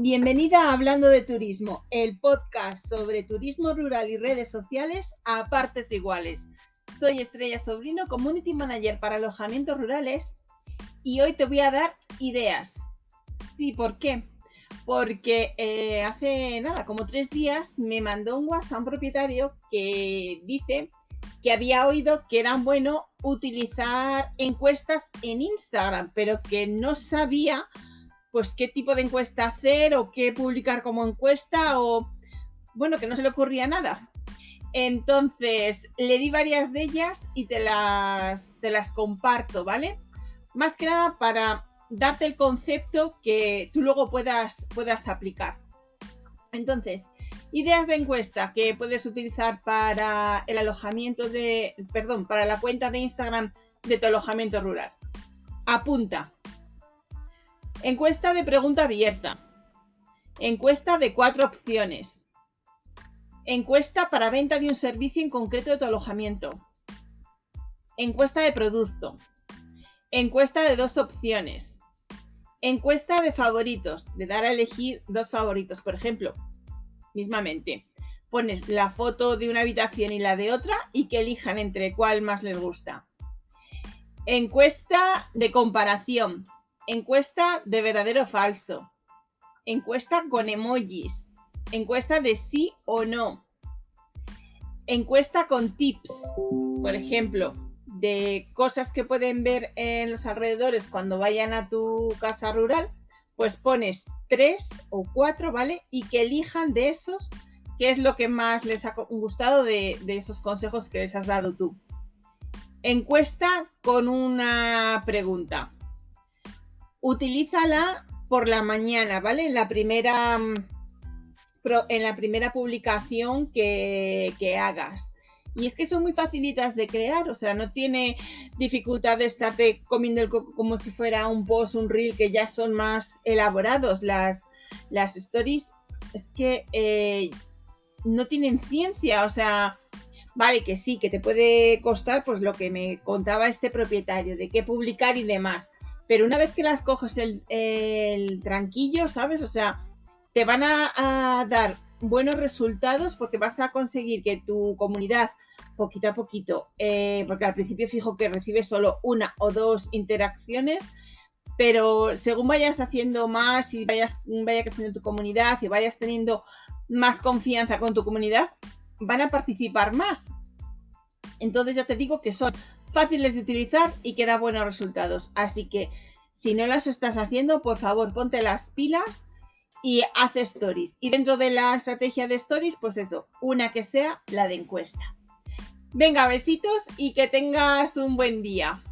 Bienvenida a Hablando de Turismo, el podcast sobre turismo rural y redes sociales a partes iguales. Soy Estrella Sobrino, Community Manager para alojamientos rurales y hoy te voy a dar ideas. Sí, ¿por qué? Porque eh, hace nada, como tres días, me mandó un WhatsApp un propietario que dice que había oído que era bueno utilizar encuestas en Instagram, pero que no sabía pues qué tipo de encuesta hacer o qué publicar como encuesta o bueno, que no se le ocurría nada. Entonces, le di varias de ellas y te las, te las comparto, ¿vale? Más que nada para darte el concepto que tú luego puedas, puedas aplicar. Entonces, ideas de encuesta que puedes utilizar para el alojamiento de, perdón, para la cuenta de Instagram de tu alojamiento rural. Apunta, Encuesta de pregunta abierta. Encuesta de cuatro opciones. Encuesta para venta de un servicio en concreto de tu alojamiento. Encuesta de producto. Encuesta de dos opciones. Encuesta de favoritos, de dar a elegir dos favoritos. Por ejemplo, mismamente, pones la foto de una habitación y la de otra y que elijan entre cuál más les gusta. Encuesta de comparación. Encuesta de verdadero o falso. Encuesta con emojis. Encuesta de sí o no. Encuesta con tips. Por ejemplo, de cosas que pueden ver en los alrededores cuando vayan a tu casa rural, pues pones tres o cuatro, ¿vale? Y que elijan de esos qué es lo que más les ha gustado de, de esos consejos que les has dado tú. Encuesta con una pregunta utilízala por la mañana, ¿vale? En la primera, mm, en la primera publicación que, hagas. Y es que son muy facilitas de crear, o sea, no tiene dificultad de estarte comiendo el coco como si fuera un post, un reel, que ya son más elaborados. Las, las stories es que eh, no tienen ciencia, o sea, vale que sí, que te puede costar pues lo que me contaba este propietario, de qué publicar y demás pero una vez que las coges el, tranquillo, ¿sabes? O sea, te van a, dar buenos resultados porque vas a conseguir que tu comunidad, poquito a poquito, eh, porque al principio fijo que recibes solo una o dos interacciones, pero según vayas haciendo más y vayas vaya creciendo tu comunidad y vayas teniendo más confianza con tu comunidad, van a participar más. Entonces ya te digo que son fáciles de utilizar y que da buenos resultados. Así que si no las estás haciendo, por favor, ponte las pilas y haz stories. Y dentro de la estrategia de stories, pues eso, una que sea la de encuesta. Venga, besitos y que tengas un buen día.